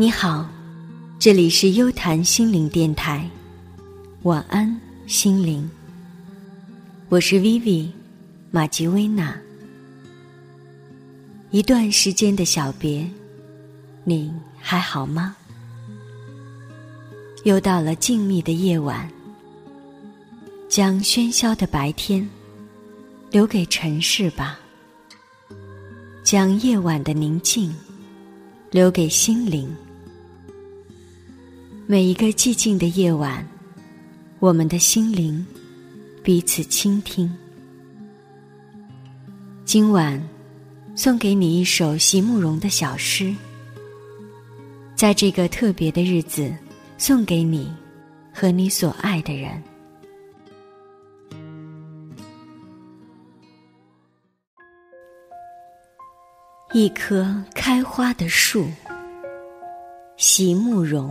你好，这里是优谈心灵电台，晚安，心灵。我是 Vivi 马吉薇娜。一段时间的小别，你还好吗？又到了静谧的夜晚，将喧嚣的白天留给尘世吧，将夜晚的宁静留给心灵。每一个寂静的夜晚，我们的心灵彼此倾听。今晚送给你一首席慕容的小诗，在这个特别的日子，送给你和你所爱的人。一棵开花的树，席慕容。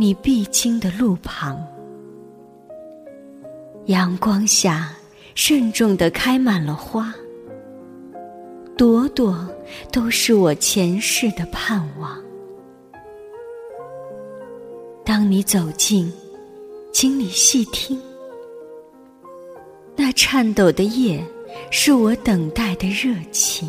你必经的路旁。阳光下，慎重的开满了花，朵朵都是我前世的盼望。当你走近，请你细听，那颤抖的叶，是我等待的热情。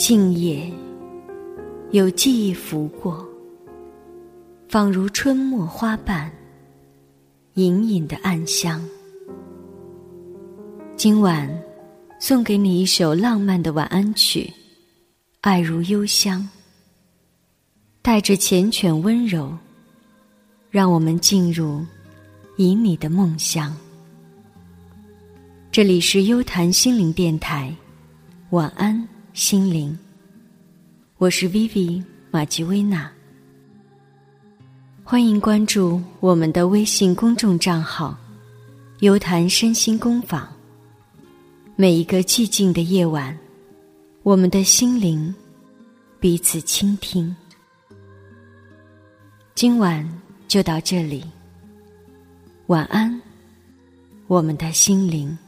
静夜，有记忆拂过，仿如春末花瓣，隐隐的暗香。今晚，送给你一首浪漫的晚安曲，《爱如幽香》，带着缱绻温柔，让我们进入以你的梦乡。这里是优谈心灵电台，晚安。心灵，我是 Vivi 马吉薇娜。欢迎关注我们的微信公众账号“游谈身心工坊”。每一个寂静的夜晚，我们的心灵彼此倾听。今晚就到这里，晚安，我们的心灵。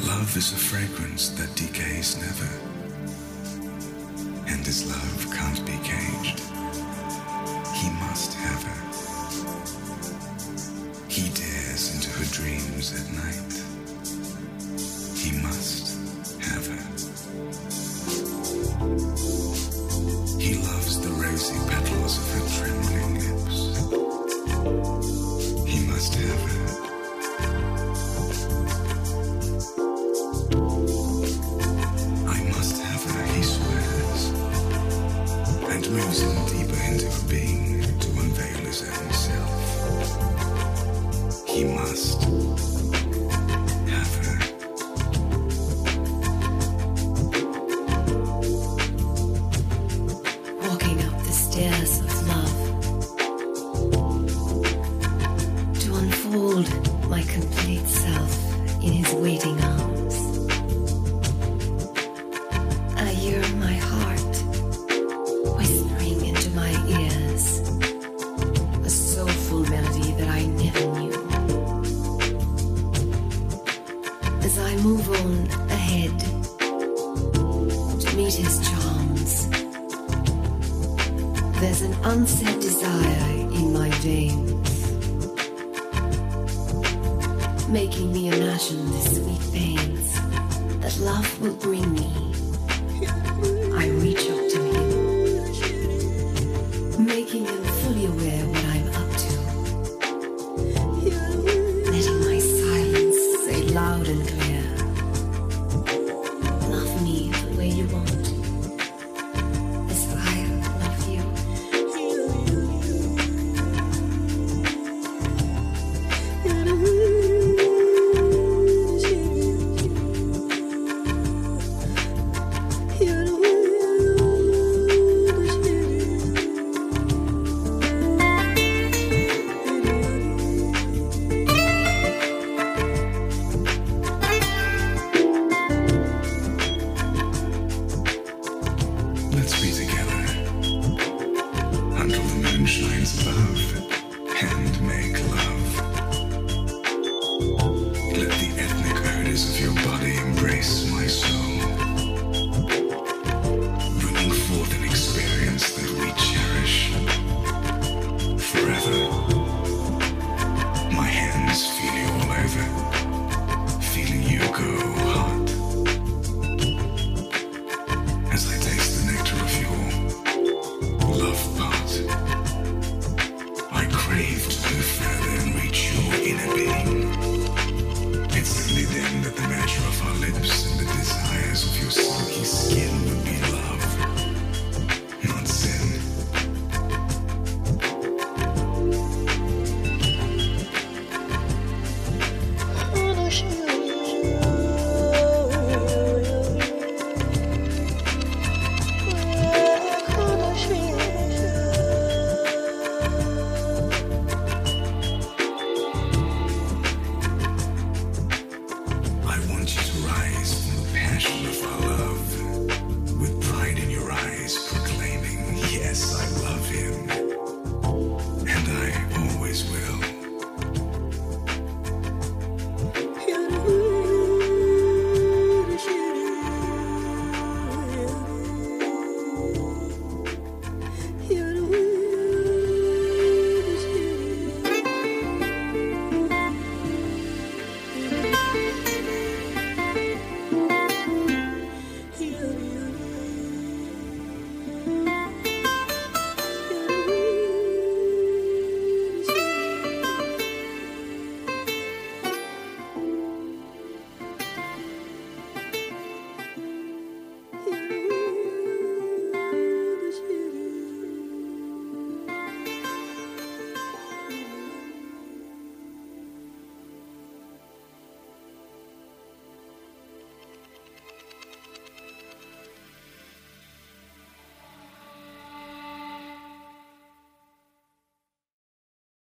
Love is a fragrance that decays never, and his love can't be caged. He must have her. He dares into her dreams at night. his charms. There's an unsaid desire in my veins, making me imagine the sweet pains that love will bring me. I reach grace.